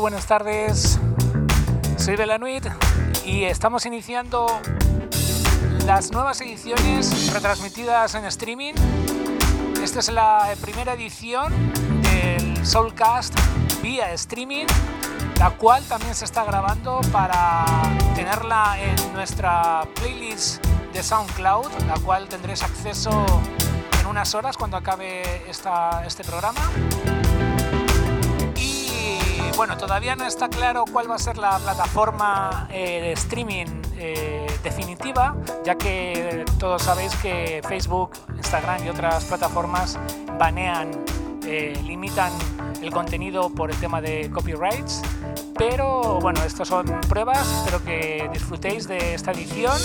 Buenas tardes. Soy Belanuit y estamos iniciando las nuevas ediciones retransmitidas en streaming. Esta es la primera edición del Soulcast vía streaming, la cual también se está grabando para tenerla en nuestra playlist de SoundCloud, la cual tendréis acceso en unas horas cuando acabe esta, este programa bueno, todavía no está claro cuál va a ser la plataforma eh, de streaming eh, definitiva, ya que todos sabéis que Facebook, Instagram y otras plataformas banean, eh, limitan el contenido por el tema de copyrights. Pero bueno, estas son pruebas, espero que disfrutéis de esta edición.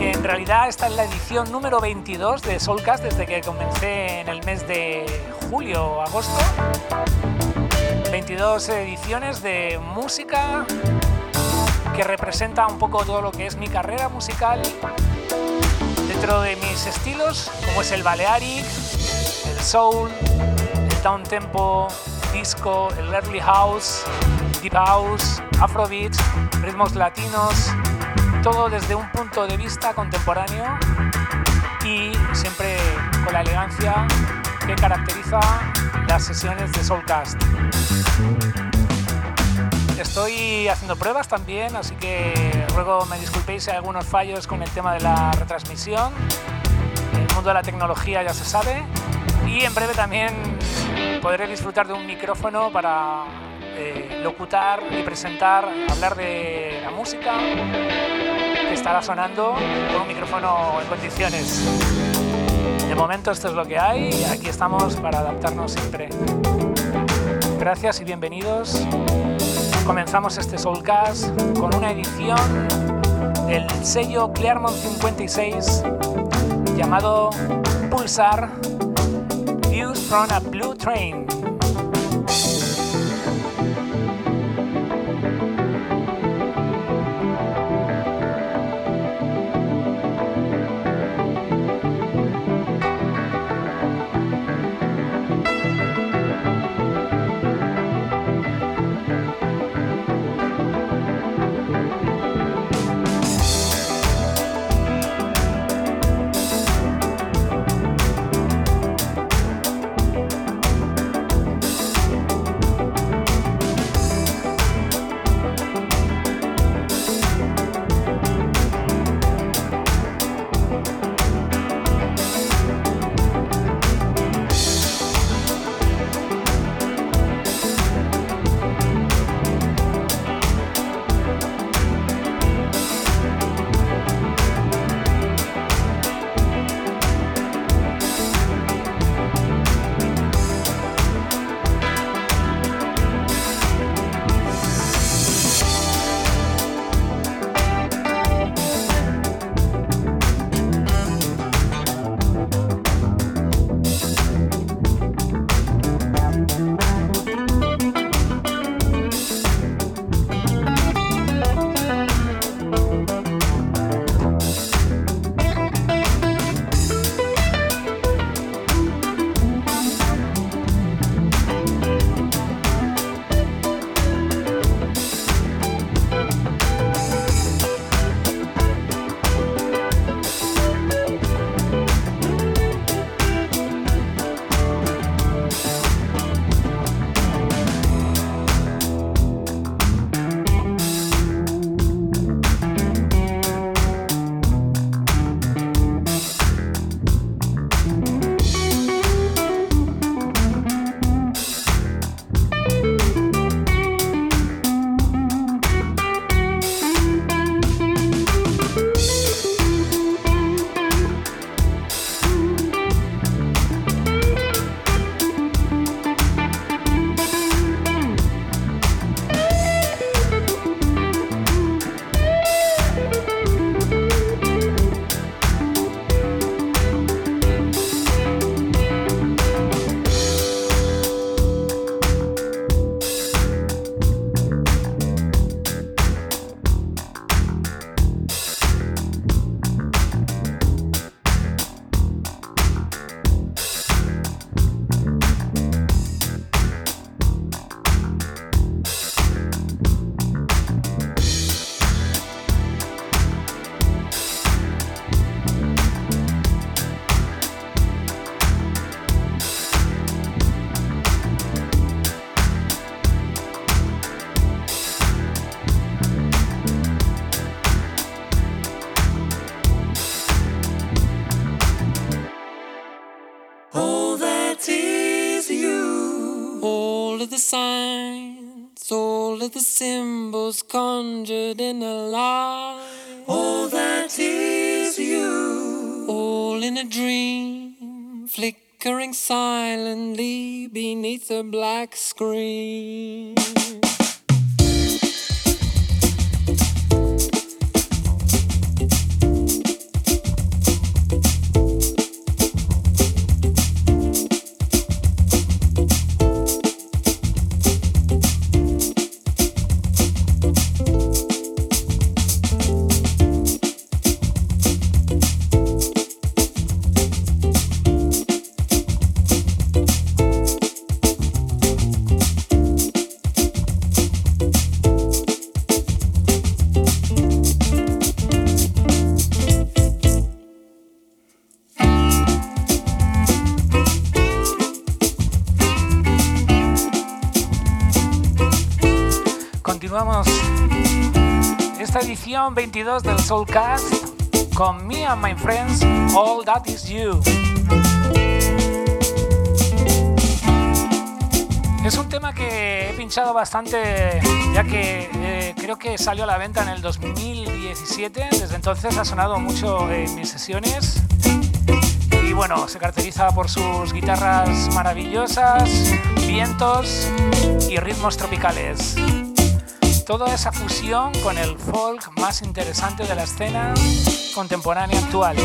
En realidad esta es la edición número 22 de Soulcast desde que comencé en el mes de julio o agosto. 22 ediciones de música que representa un poco todo lo que es mi carrera musical dentro de mis estilos, como es el Balearic, el Soul, el Down Tempo, Disco, el Early House, Deep House, Afrobeat, ritmos latinos, todo desde un punto de vista contemporáneo y siempre con la elegancia que caracteriza las sesiones de Soulcast. Estoy haciendo pruebas también, así que ruego me disculpéis si hay algunos fallos con el tema de la retransmisión. El mundo de la tecnología ya se sabe. Y en breve también podré disfrutar de un micrófono para eh, locutar y presentar, hablar de la música que estará sonando con un micrófono en condiciones. Momento esto es lo que hay, aquí estamos para adaptarnos siempre. Gracias y bienvenidos. Comenzamos este Soulcast con una edición del sello Clearmont 56 llamado Pulsar Views from a Blue Train. Conjured in a lie. All that is you. All in a dream, flickering silently beneath a black screen. 22 del Soulcast con Me and My Friends, All That Is You. Es un tema que he pinchado bastante ya que eh, creo que salió a la venta en el 2017, desde entonces ha sonado mucho en mis sesiones. Y bueno, se caracteriza por sus guitarras maravillosas, vientos y ritmos tropicales toda esa fusión con el folk más interesante de la escena contemporánea actual.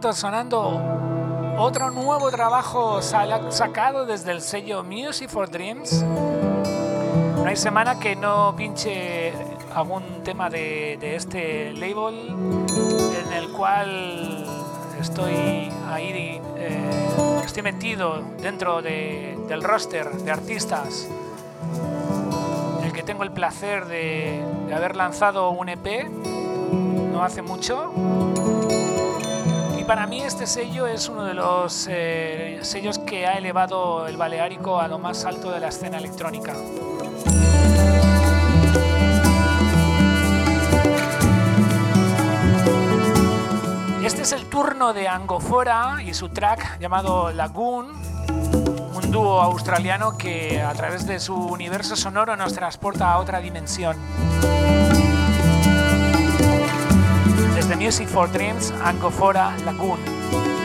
Sonando otro nuevo trabajo sacado desde el sello Music for Dreams. No hay semana que no pinche algún tema de, este label en el cual estoy ahí, eh, estoy metido dentro del roster de artistas el que tengo el placer de haber lanzado un EP no hace mucho para mí este sello es uno de los eh, sellos que ha elevado el Baleárico a lo más alto de la escena electrónica. Este es el turno de Angofora y su track llamado Lagoon, un dúo australiano que a través de su universo sonoro nos transporta a otra dimensión. The Music for Dreams, Angofora Lagoon.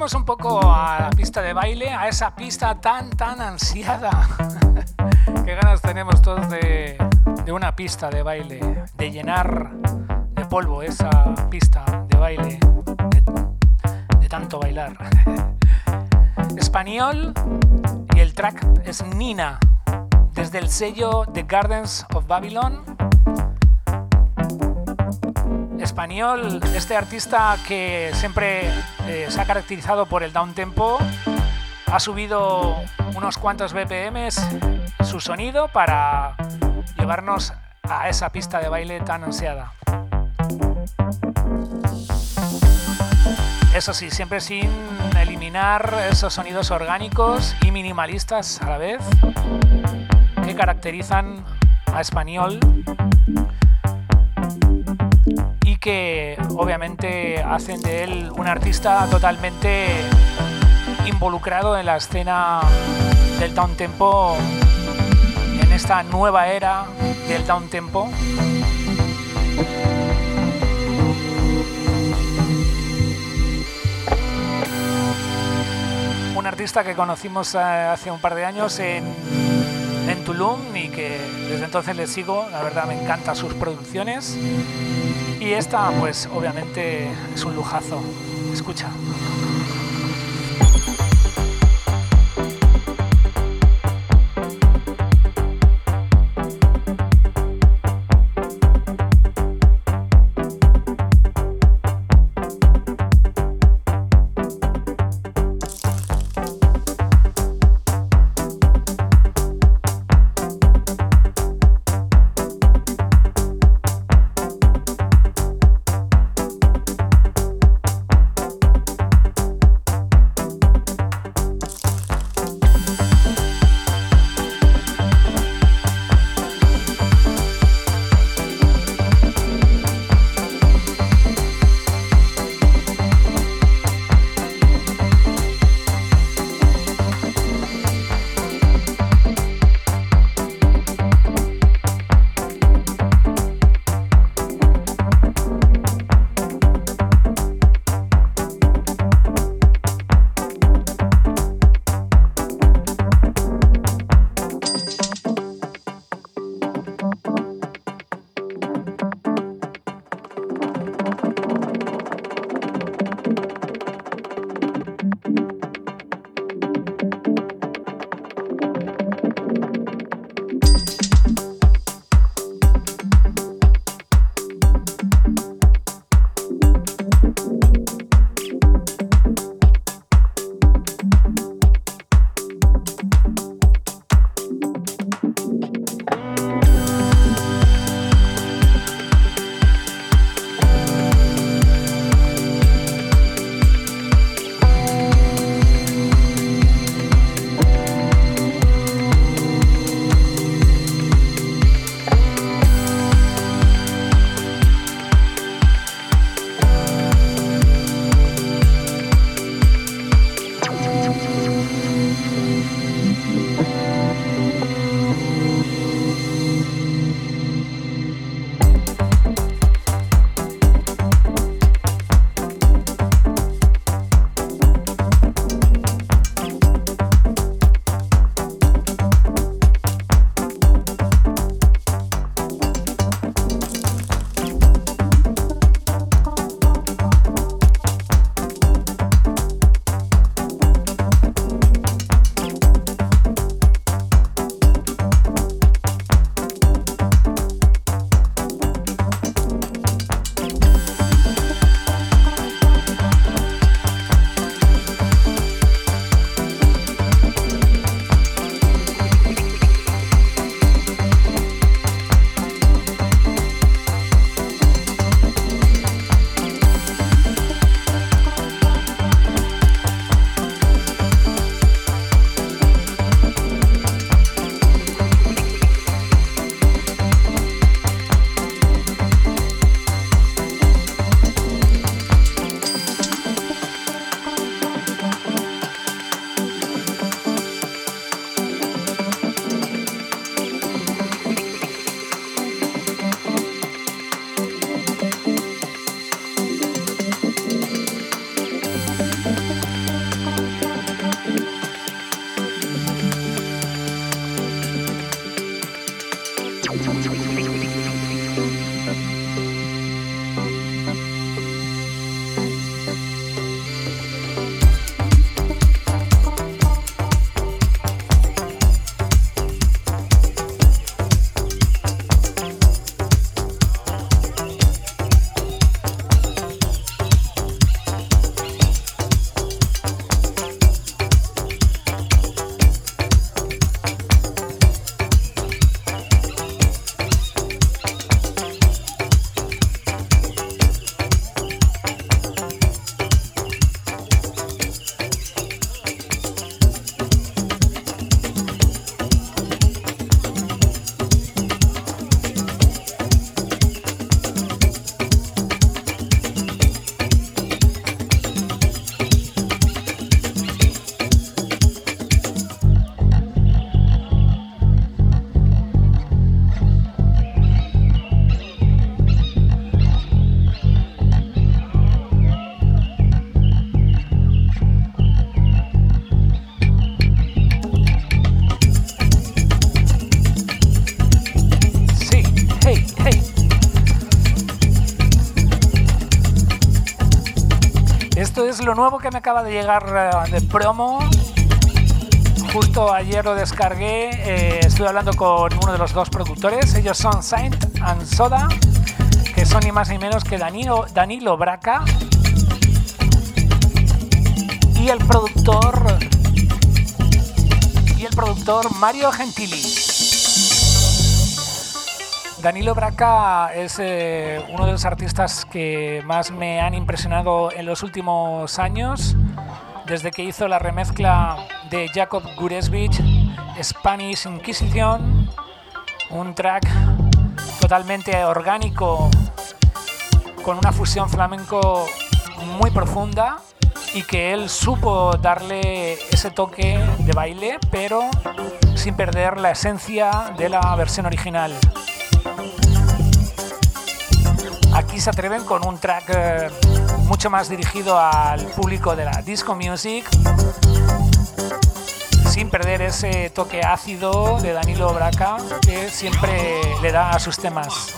Un poco a la pista de baile, a esa pista tan, tan ansiada. Qué ganas tenemos todos de, una pista de baile, de llenar de polvo esa pista de baile, de, tanto bailar. Español y el track es Nina, desde el sello The Gardens of Babylon español, este artista que siempre eh, se ha caracterizado por el down tempo, ha subido unos cuantos BPMs su sonido para llevarnos a esa pista de baile tan ansiada. Eso sí, siempre sin eliminar esos sonidos orgánicos y minimalistas a la vez que caracterizan a español que obviamente hacen de él un artista totalmente involucrado en la escena del down tempo, en esta nueva era del down tempo. Un artista que conocimos eh, hace un par de años en, en Tulum y que desde entonces le sigo, la verdad me encantan sus producciones y esta, pues obviamente es un lujazo. Escucha. Lo nuevo que me acaba de llegar eh, de promo. Justo ayer lo descargué, eh, estuve hablando con uno de los dos productores, ellos son Saint and Soda, que son ni más ni menos que Danilo, Danilo Braca y el productor y el productor Mario Gentili. Danilo Braca es eh, uno de los artistas que más me han impresionado en los últimos años, desde que hizo la remezcla de Jacob Guresvich, Spanish Inquisition, un track totalmente orgánico con una fusión flamenco muy profunda y que él supo darle ese toque de baile, pero sin perder la esencia de la versión original. Se atreven con un track eh, mucho más dirigido al público de la disco music, sin perder ese toque ácido de Danilo Braca que siempre le da a sus temas.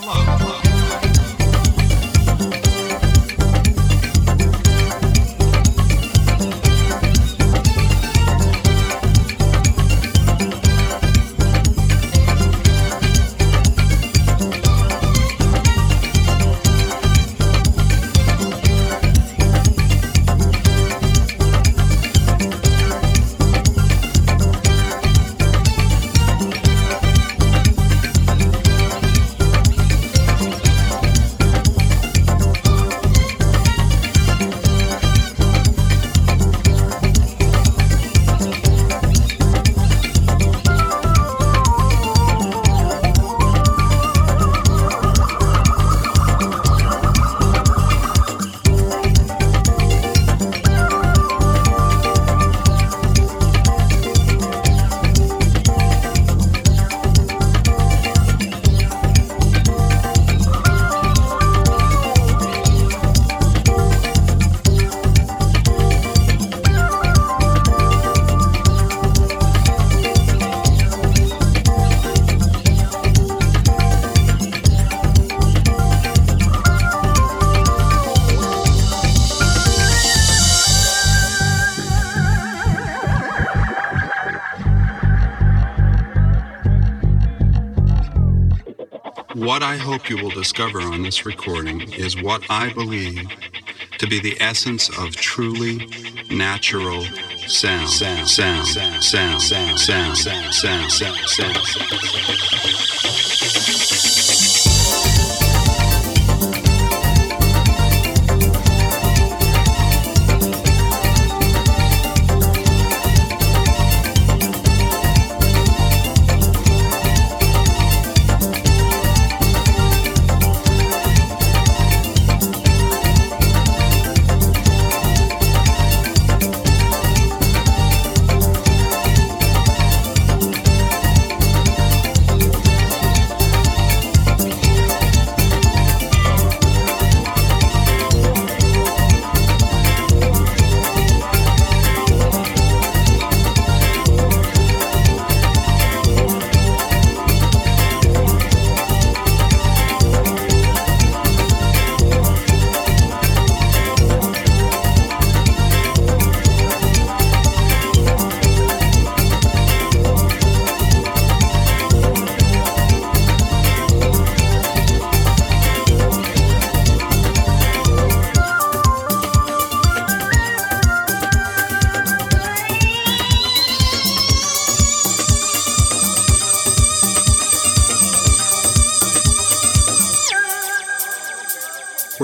What I hope you will discover on this recording is what I believe to be the essence of truly natural sound. Sound, sound, sound, sound, sound, sound, sound, sound, sound, sound.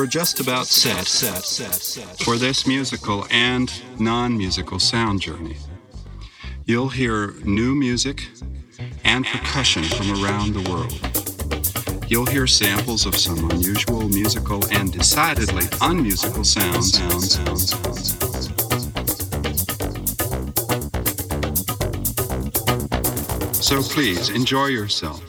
Just about set, set, set, set for this musical and non musical sound journey. You'll hear new music and percussion from around the world. You'll hear samples of some unusual musical and decidedly unmusical sounds. sounds, sounds, sounds. So please enjoy yourself.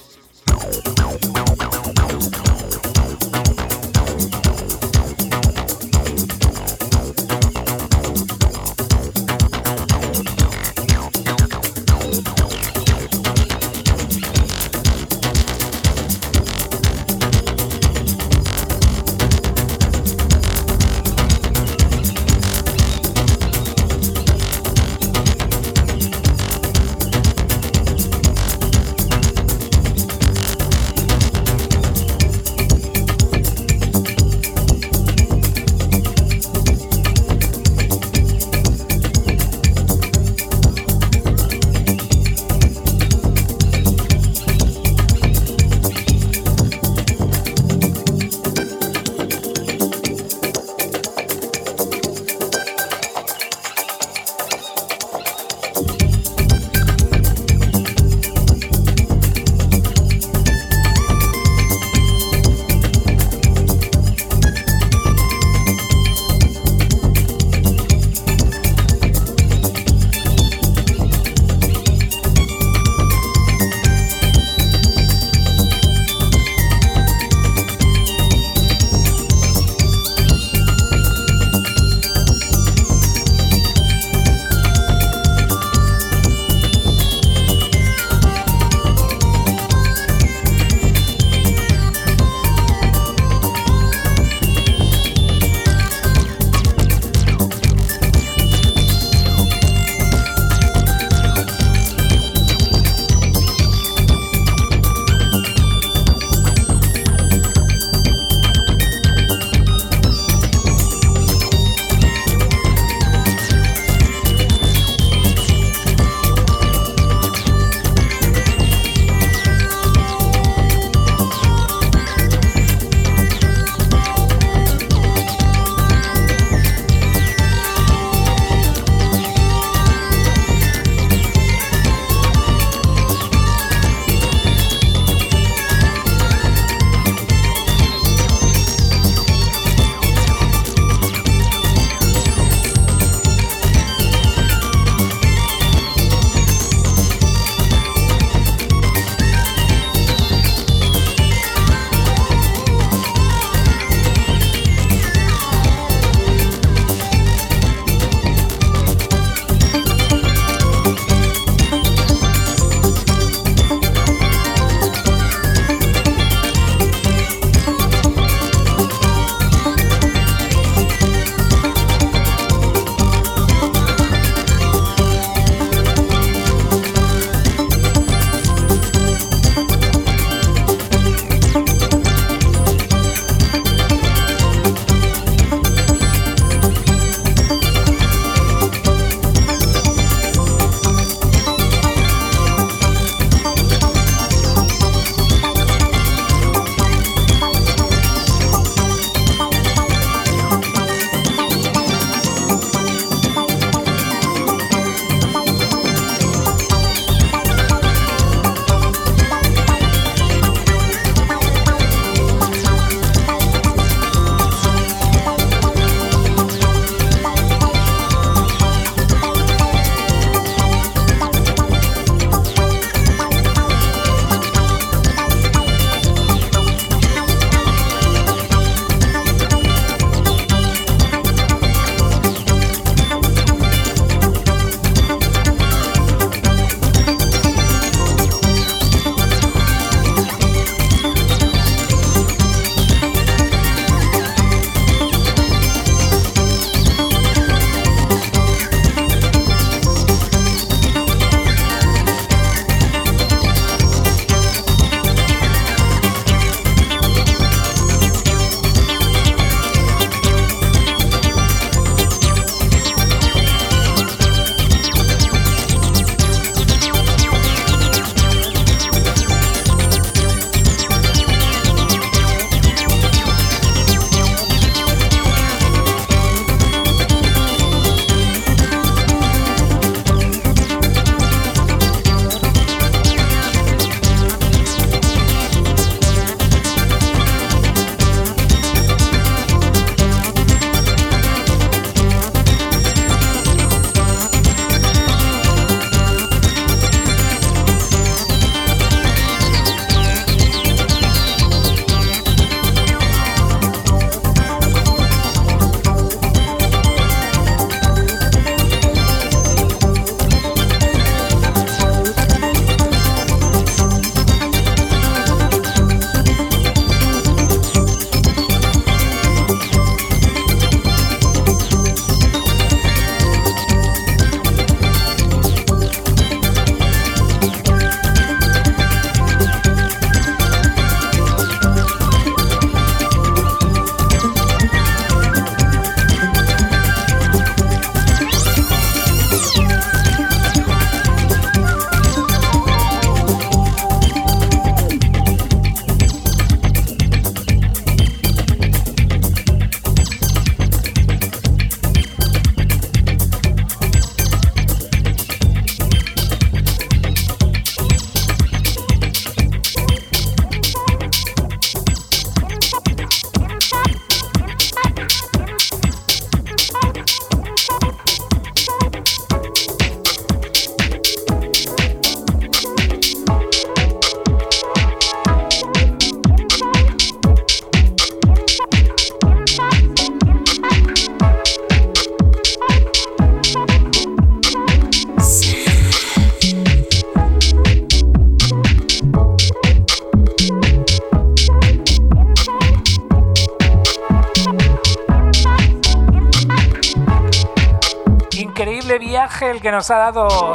Que nos ha dado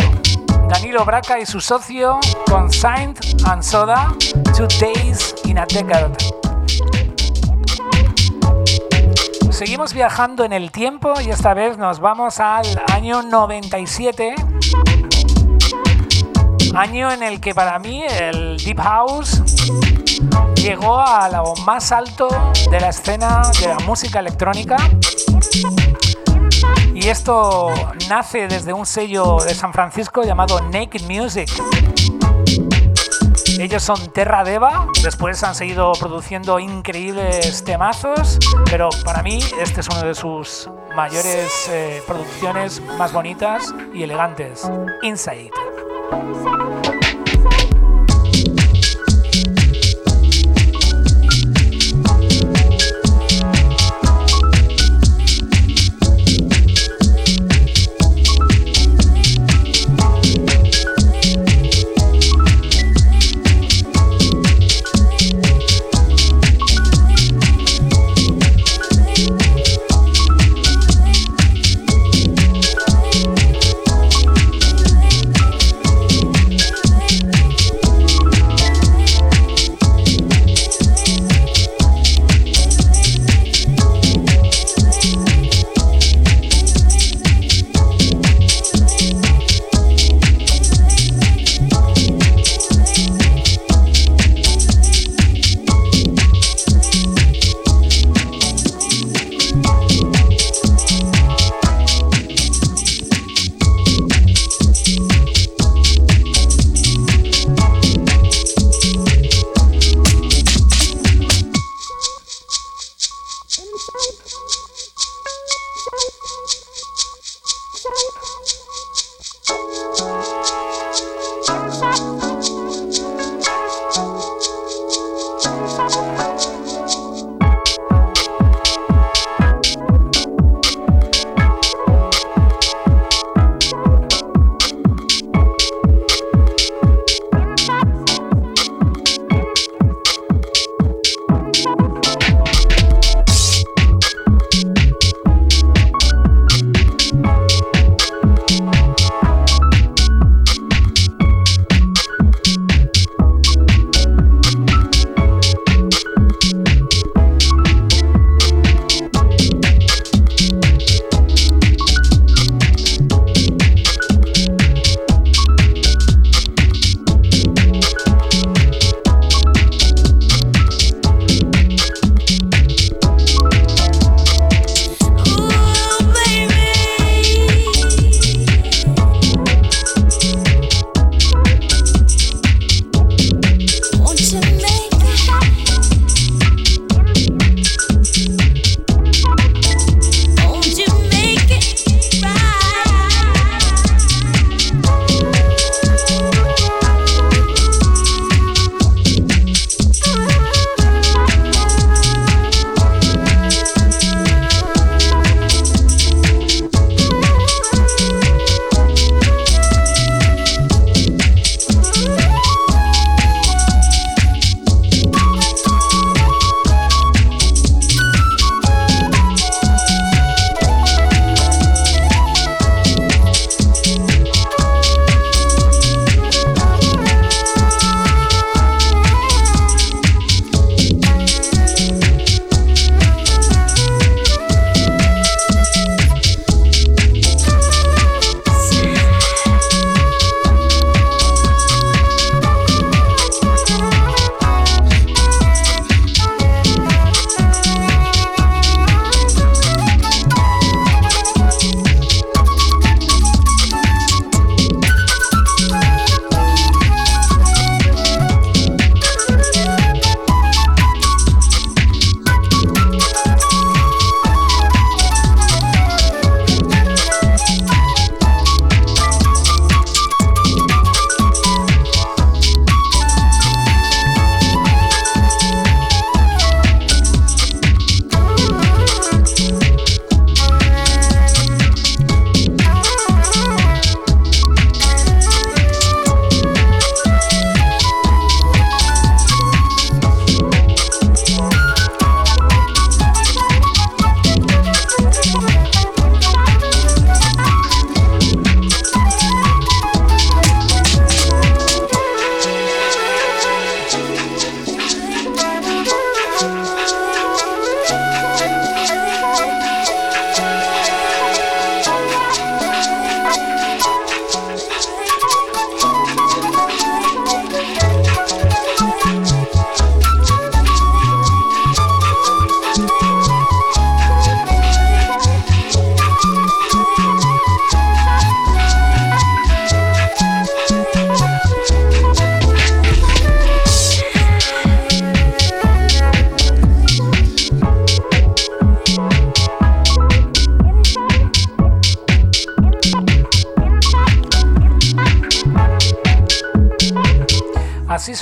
Danilo Braca y su socio con Saint and Soda, Two Days in a Decade. Seguimos viajando en el tiempo y esta vez nos vamos al año 97, año en el que para mí el Deep House llegó a lo más alto de la escena de la música electrónica. Y esto nace desde un sello de San Francisco llamado Naked Music. Ellos son Terra Deva, después han seguido produciendo increíbles temazos, pero para mí este es uno de sus mayores eh, producciones más bonitas y elegantes, Inside.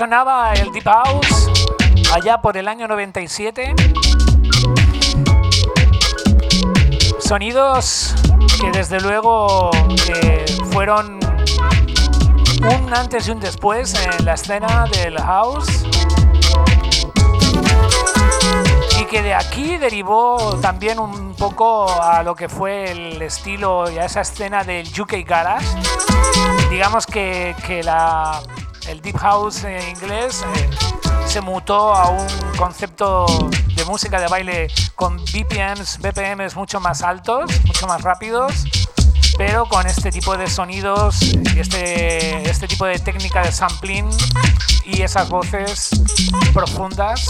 Sonaba el Deep House allá por el año 97. Sonidos que desde luego eh, fueron un antes y un después en la escena del house y que de aquí derivó también un poco a lo que fue el estilo y a esa escena del UK Garage. Digamos que, el Deep House en inglés eh, se mutó a un concepto de música de baile con BPMs, BPMs mucho más altos, mucho más rápidos pero con este tipo de sonidos y este, este tipo de técnica de sampling y esas voces profundas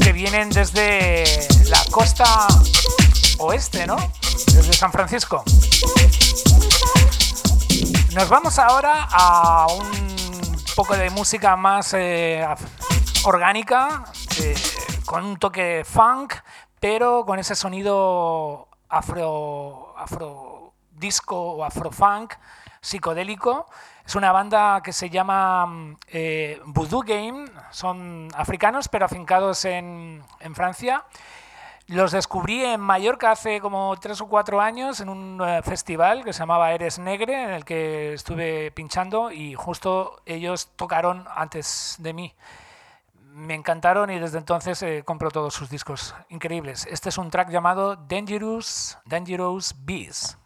que vienen desde la costa oeste, ¿no? Desde San Francisco. Nos vamos ahora a un poco de música más eh, orgánica, eh, con un toque funk, pero con ese sonido afro, afro disco o afrofunk psicodélico. Es una banda que se llama eh, Voodoo Game, son africanos pero afincados en, Francia. Los descubrí en Mallorca hace como tres o cuatro años en un eh, festival que se llamaba Eres Negre, en el que estuve pinchando y justo ellos tocaron antes de mí me encantaron y desde entonces eh, compro todos sus discos increíbles. Este es un track llamado Dangerous, Dangerous Bees.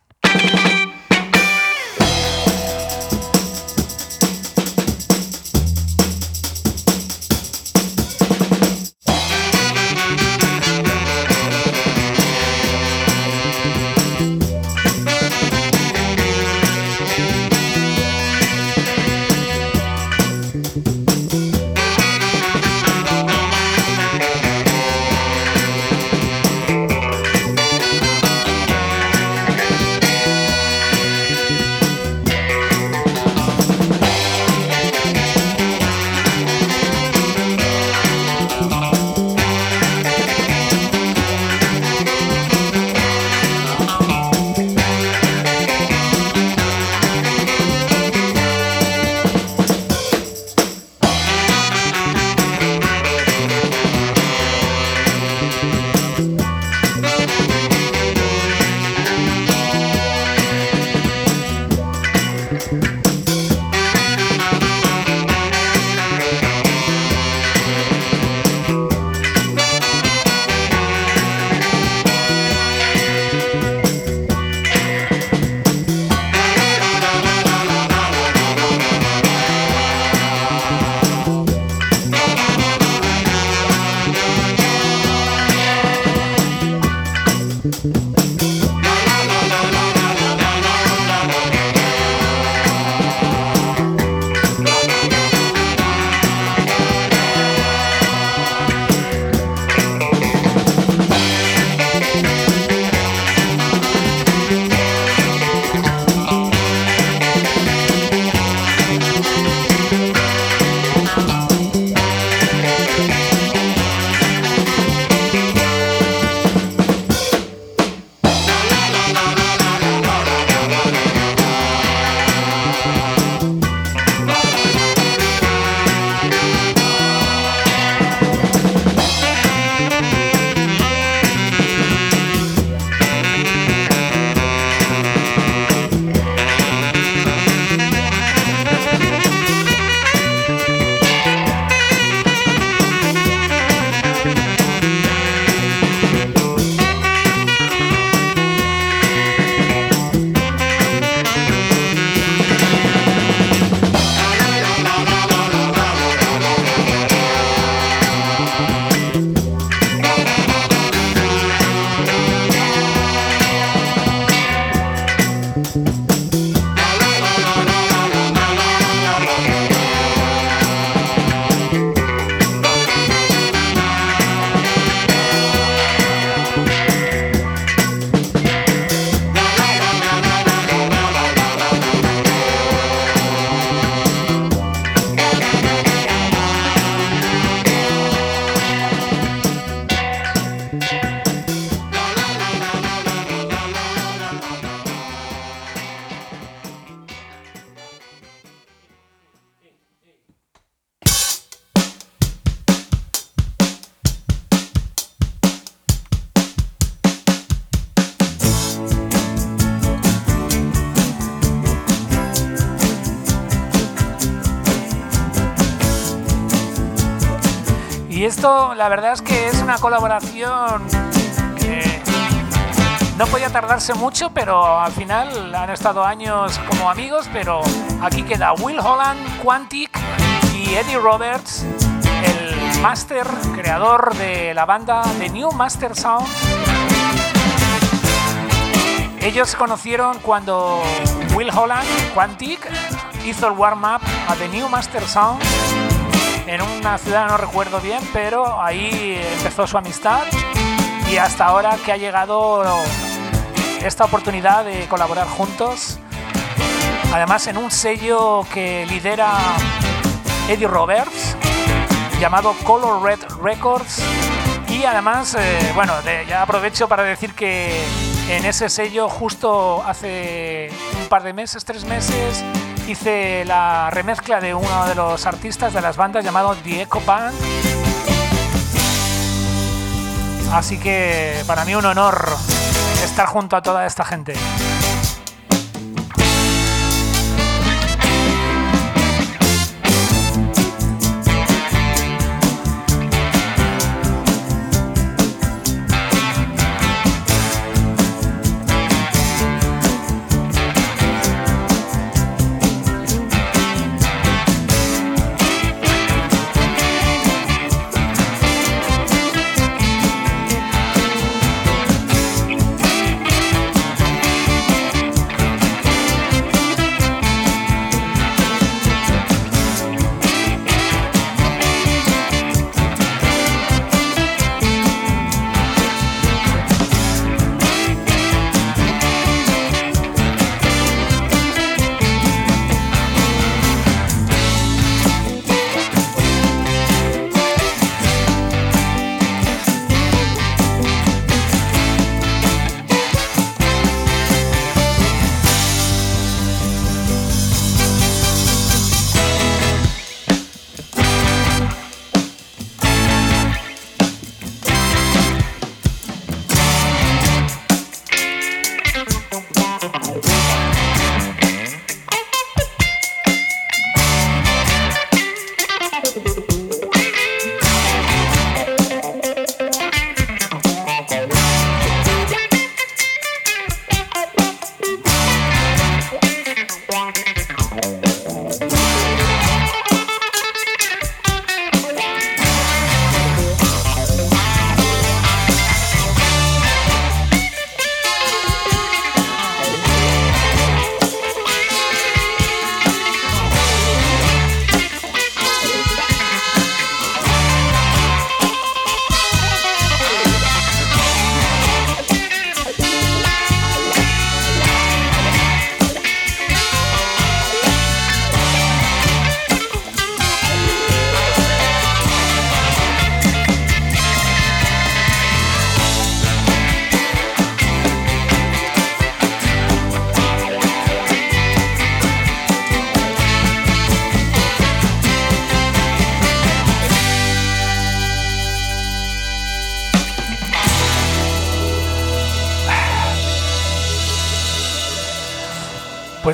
La verdad es que es una colaboración que no podía tardarse mucho, pero al final han estado años como amigos, pero aquí queda Will Holland, Quantic y Eddie Roberts, el máster creador de la banda The New Master Sound. Ellos se conocieron cuando Will Holland, Quantic, hizo el warm-up a The New Master Sound en una ciudad, no recuerdo bien, pero ahí empezó su amistad y hasta ahora que ha llegado esta oportunidad de colaborar juntos. Además en un sello que lidera Eddie Roberts, llamado Color Red Records. Y además, eh, bueno, ya aprovecho para decir que en ese sello justo hace un par de meses, tres meses, hice la remezcla de uno de los artistas de las bandas llamado The Echo Band. Así que para mí un honor estar junto a toda esta gente.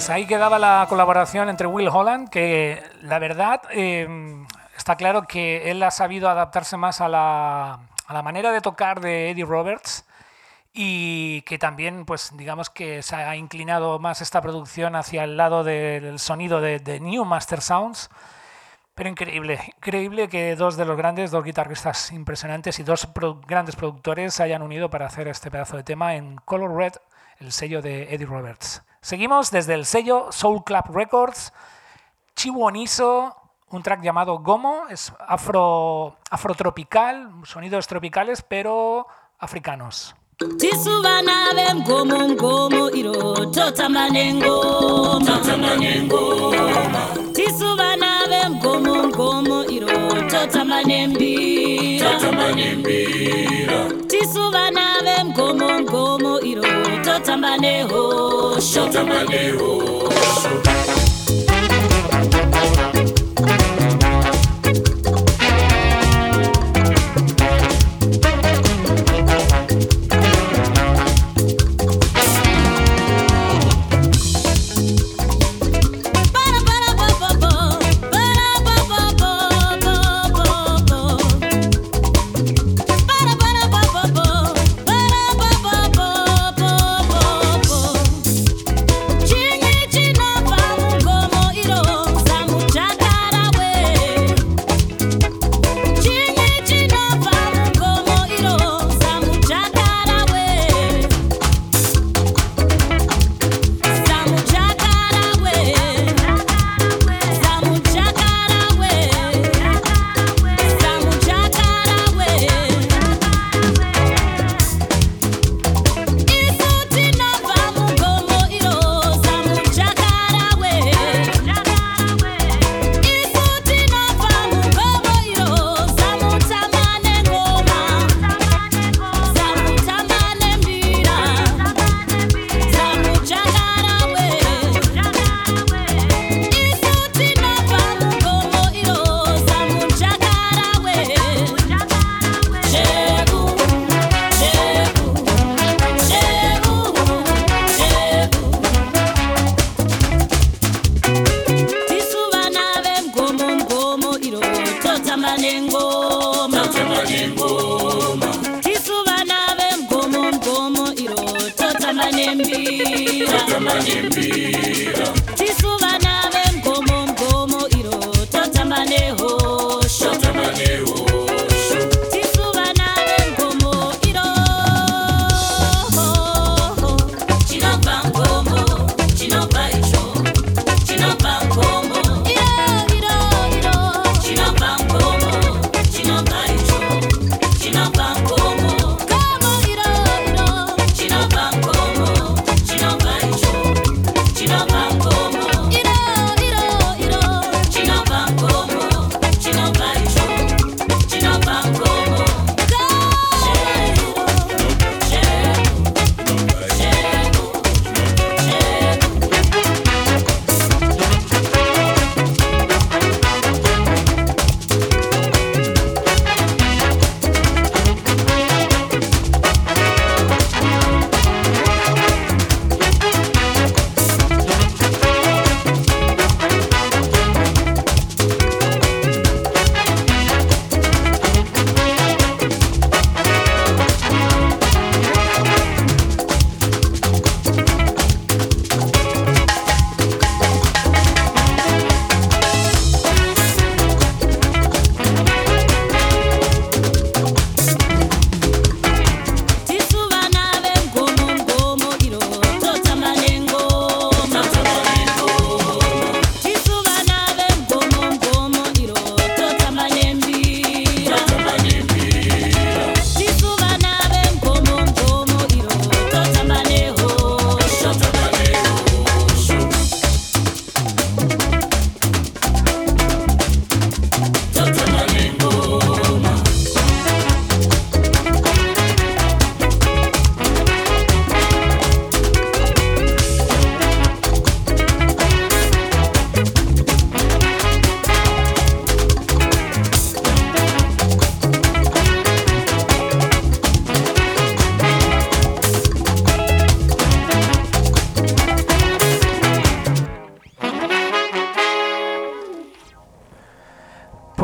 Pues ahí quedaba la colaboración entre Will Holland, que la verdad eh, está claro que él ha sabido adaptarse más a la, manera de tocar de Eddie Roberts y que también, pues digamos que se ha inclinado más esta producción hacia el lado del sonido de, de New Master Sounds. Pero increíble, increíble que dos de los grandes, dos guitarristas impresionantes y dos grandes productores se hayan unido para hacer este pedazo de tema en Color Red, el sello de Eddie Roberts. Seguimos desde el sello Soul Club Records, Chihuoniso, un track llamado Gomo, es afro, afrotropical, sonidos tropicales, pero africanos. Totamanengo tisuvana vengomo ngomo iro totamanembira tisuvana vengomo ngomo iro totambanehosho tisu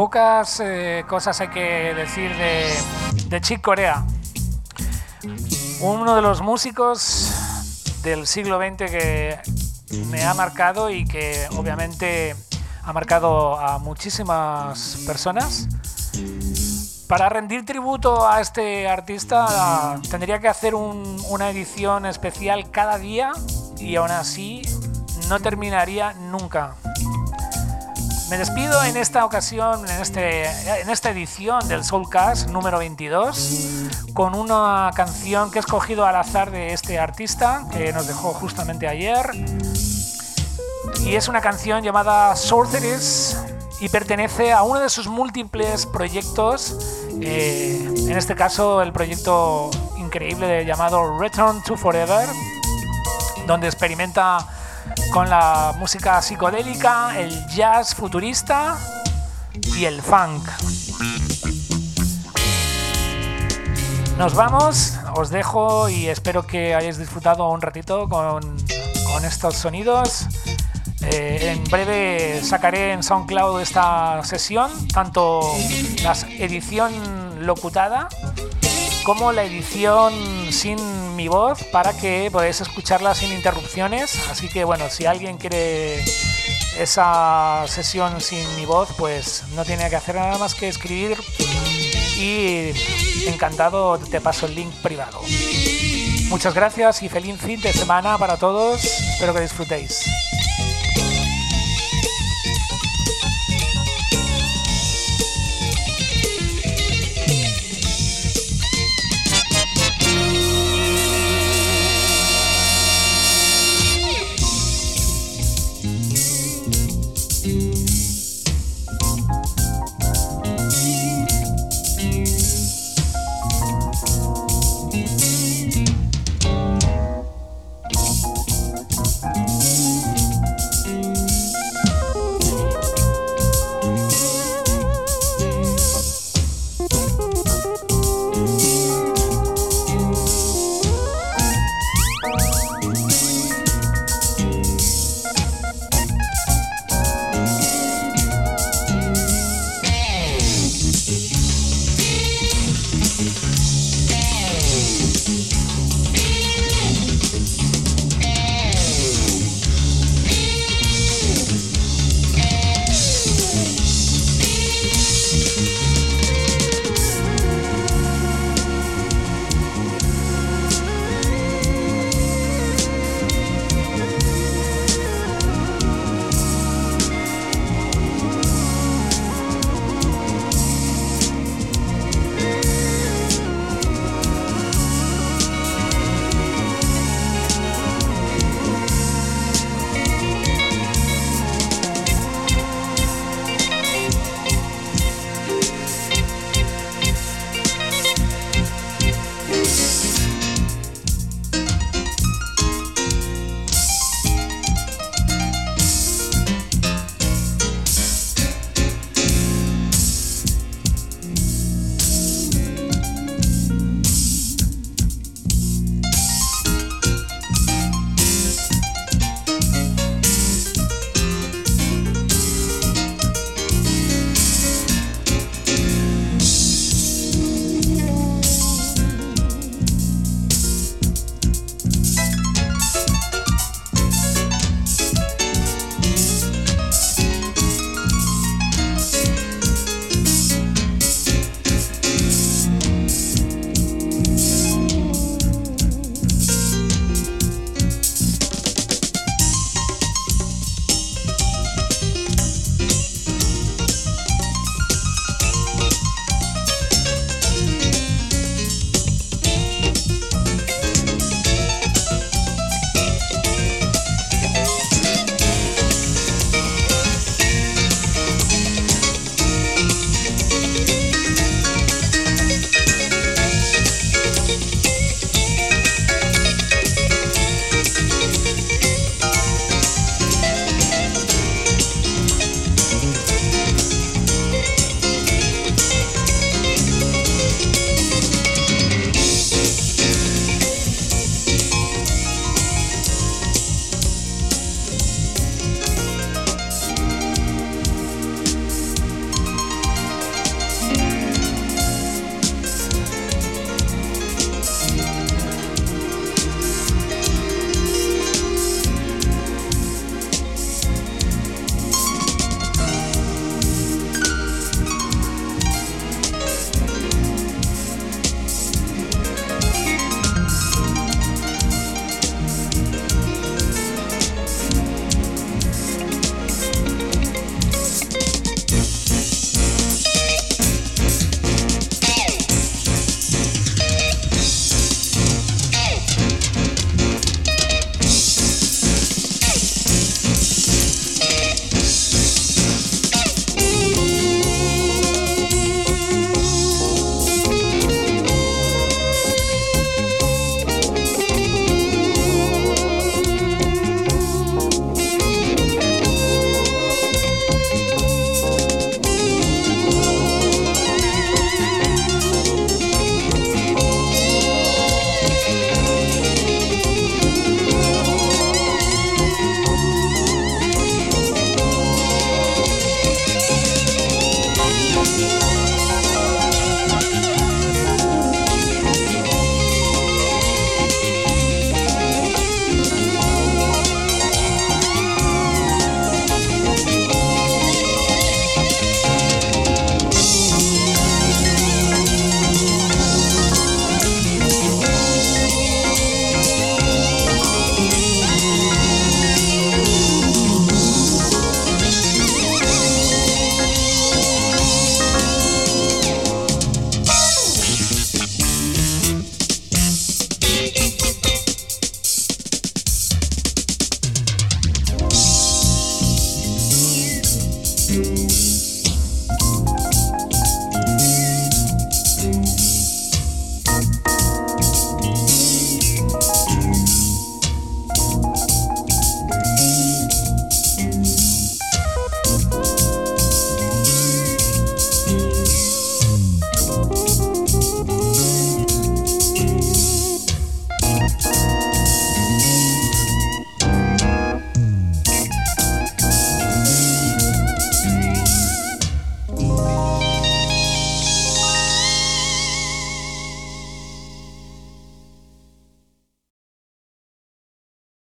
Pocas eh, cosas hay que decir de, de Chick Corea. Uno de los músicos del siglo XX que me ha marcado y que obviamente ha marcado a muchísimas personas. Para rendir tributo a este artista tendría que hacer un- una edición especial cada día y aún así no terminaría nunca. Me despido en esta ocasión, en, este, en esta edición del Soulcast número 22, con una canción que he escogido al azar de este artista que nos dejó justamente ayer. Y es una canción llamada Sorceress y pertenece a uno de sus múltiples proyectos, eh, en este caso el proyecto increíble llamado Return to Forever, donde experimenta con la música psicodélica, el jazz futurista y el funk. Nos vamos, os dejo y espero que hayáis disfrutado un ratito con, con estos sonidos. Eh, en breve sacaré en SoundCloud esta sesión, tanto la edición locutada como la edición sin mi voz para que podáis escucharla sin interrupciones. Así que bueno, si alguien quiere esa sesión sin mi voz, pues no tiene que hacer nada más que escribir y encantado te paso el link privado. Muchas gracias y feliz fin de semana para todos. Espero que disfrutéis.